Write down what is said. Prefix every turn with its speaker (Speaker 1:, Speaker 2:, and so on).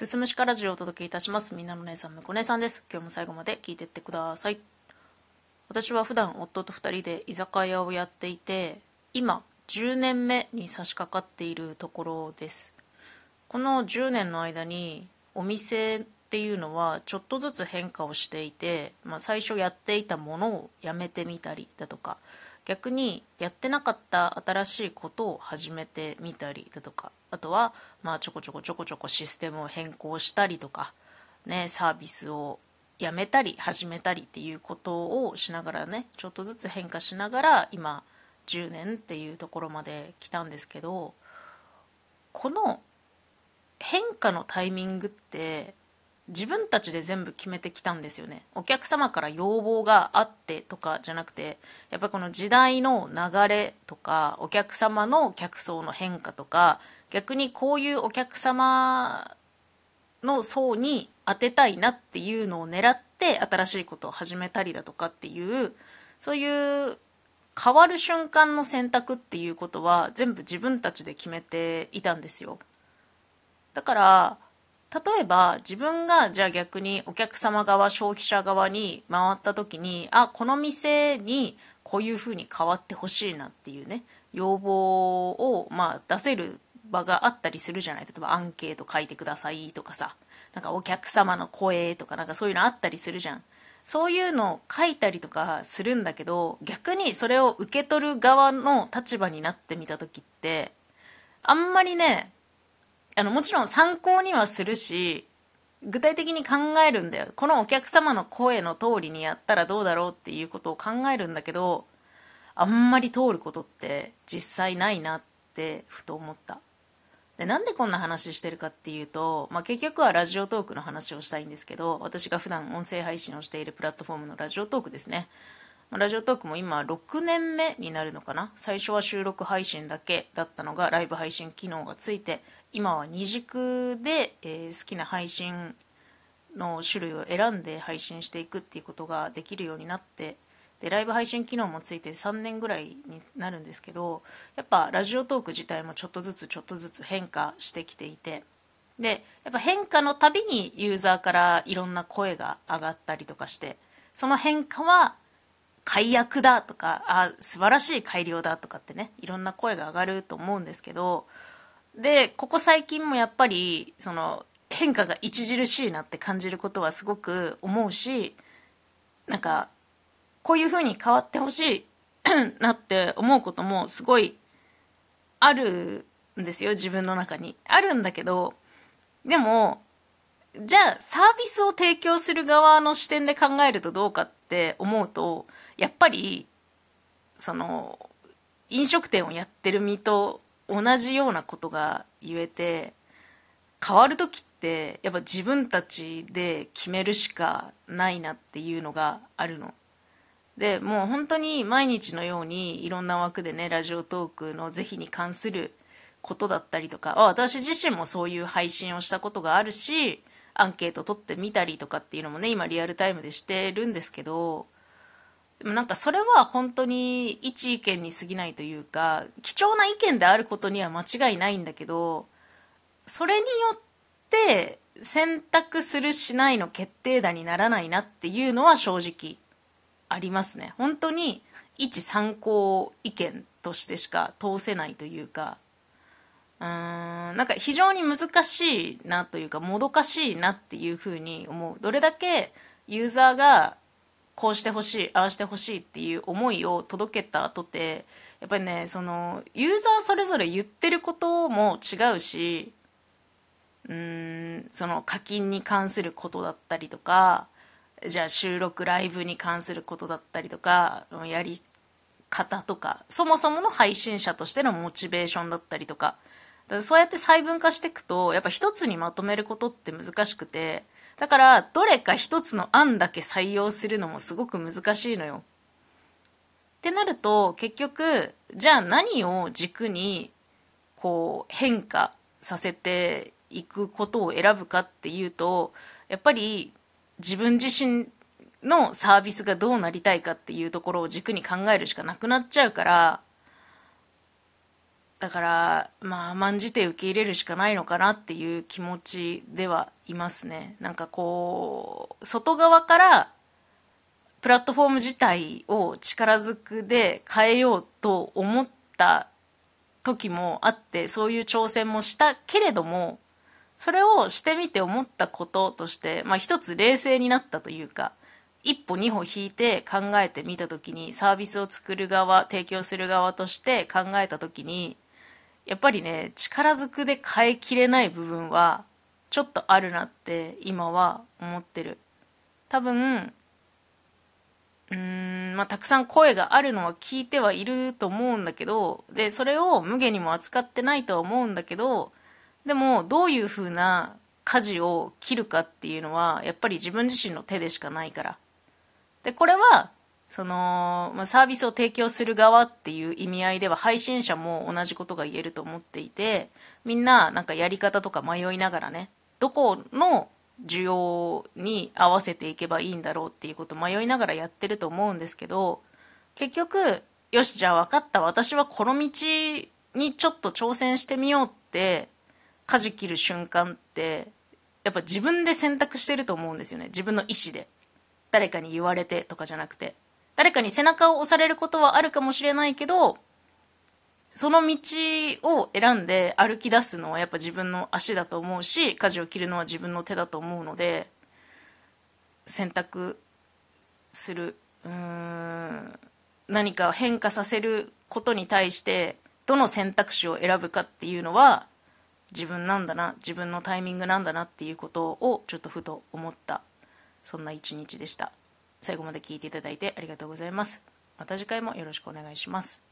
Speaker 1: すすむしかラジオをお届けいたします。みんなの姉さん、むこ姉さんです。今日も最後まで聞いてってください。私は普段夫と二人で居酒屋をやっていて、今、10年目に差し掛かっているところです。この10年の間に、お店っていうのはちょっとずつ変化をしていて、まあ、最初やっていたものをやめてみたりだとか、逆にやってなかった新しいことを始めてみたりだとかあとはまあちょこちょこちょこちょこシステムを変更したりとかねサービスをやめたり始めたりっていうことをしながらねちょっとずつ変化しながら今10年っていうところまで来たんですけどこの変化のタイミングって自分たちで全部決めてきたんですよね。お客様から要望があってとかじゃなくてやっぱりこの時代の流れとかお客様の客層の変化とか逆にこういうお客様の層に当てたいなっていうのを狙って新しいことを始めたりだとかっていうそういう変わる瞬間の選択っていうことは全部自分たちで決めていたんですよ。だから例えば自分がじゃあ逆にお客様側消費者側に回った時にあこの店にこういうふうに変わってほしいなっていうね要望をまあ出せる場があったりするじゃない。例えばアンケート書いてくださいとかさなんかお客様の声とかなんかそういうのあったりするじゃん。そういうのを書いたりとかするんだけど逆にそれを受け取る側の立場になってみた時ってあんまりねあのもちろん参考にはするし具体的に考えるんだよ。このお客様の声の通りにやったらどうだろうっていうことを考えるんだけどあんまり通ることって実際ないなってふと思った。でなんでこんな話してるかっていうと、まあ、結局はラジオトークの話をしたいんですけど私が普段音声配信をしているプラットフォームのラジオトークですね。ラジオトークも今6年目になるのかな？最初は収録配信だけだったのがライブ配信機能がついて今は二軸で、えー、好きな配信の種類を選んで配信していくっていうことができるようになってでライブ配信機能もついて3年ぐらいになるんですけどやっぱラジオトーク自体もちょっとずつちょっとずつ変化してきていてでやっぱ変化のたびにユーザーからいろんな声が上がったりとかしてその変化は解約だとかあ素晴らしい改良だとかってねいろんな声が上がると思うんですけどでここ最近もやっぱりその変化が著しいなって感じることはすごく思うしなんかこういう風に変わってほしい なって思うこともすごいあるんですよ自分の中に。あるんだけどでもじゃあサービスを提供する側の視点で考えるとどうかって思うとやっぱりその飲食店をやってる身と同じようなことが言えて変わる時ってやっぱ自分たちで決めるしかないなっていうのがあるの。でもう本当に毎日のようにいろんな枠でねラジオトークの是非に関することだったりとか私自身もそういう配信をしたことがあるしアンケート取ってみたりとかっていうのもね今リアルタイムでしてるんですけどでもなんかそれは本当に一意見に過ぎないというか貴重な意見であることには間違いないんだけどそれによって選択するしないの決定打にならないなっていうのは正直ありますね。本当に一参考意見としてしか通せないというかうーんなんか非常に難しいなというかもどかしいなっていうふうに思う。どれだけユーザーがこうしてほしいああしてほしいっていう思いを届けた後ってやっぱりねそのユーザーそれぞれ言ってることも違うしうーんその課金に関することだったりとかじゃあ収録ライブに関することだったりとかやり方とかそもそもの配信者としてのモチベーションだったりとかそうやって細分化していくとやっぱ一つにまとめることって難しくてだからどれか一つの案だけ採用するのもすごく難しいのよ。ってなると結局じゃあ何を軸にこう変化させていくことを選ぶかっていうとやっぱり自分自身のサービスがどうなりたいかっていうところを軸に考えるしかなくなっちゃうからだからまあ甘んじて受け入れるしかないのかなっていう気持ちではいますね。なんかこう外側からプラットフォーム自体を力ずくで変えようと思った時もあってそういう挑戦もしたけれどもそれをしてみて思ったこととして、まあ、一つ冷静になったというか一歩二歩引いて考えてみた時にサービスを作る側提供する側として考えた時にやっぱりね力ずくで変えきれない部分はちょっとあるなって今は思ってる。多分うんまあたくさん声があるのは聞いてはいると思うんだけどでそれを無下にも扱ってないとは思うんだけどでもどういう風な舵を切るかっていうのはやっぱり自分自身の手でしかないから。でこれはその、まあ、サービスを提供する側っていう意味合いでは配信者も同じことが言えると思っていてみんななんかやり方とか迷いながらねどこの需要に合わせていけばいいんだろうっていうこと迷いながらやってると思うんですけど結局よしじゃあ分かった。私はこの道にちょっと挑戦してみようって舵切る瞬間ってやっぱ自分で選択してると思うんですよね。自分の意思で。誰かに言われてとかじゃなくて。誰かに背中を押されることはあるかもしれないけどその道を選んで歩き出すのはやっぱ自分の足だと思うし舵を切るのは自分の手だと思うので選択する。うーん。何か変化させることに対してどの選択肢を選ぶかっていうのは自分なんだな自分のタイミングなんだなっていうことをちょっとふと思った。そんな一日でした。最後まで聞いていただいてありがとうございます。また次回もよろしくお願いします。